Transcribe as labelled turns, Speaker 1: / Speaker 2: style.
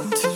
Speaker 1: listen to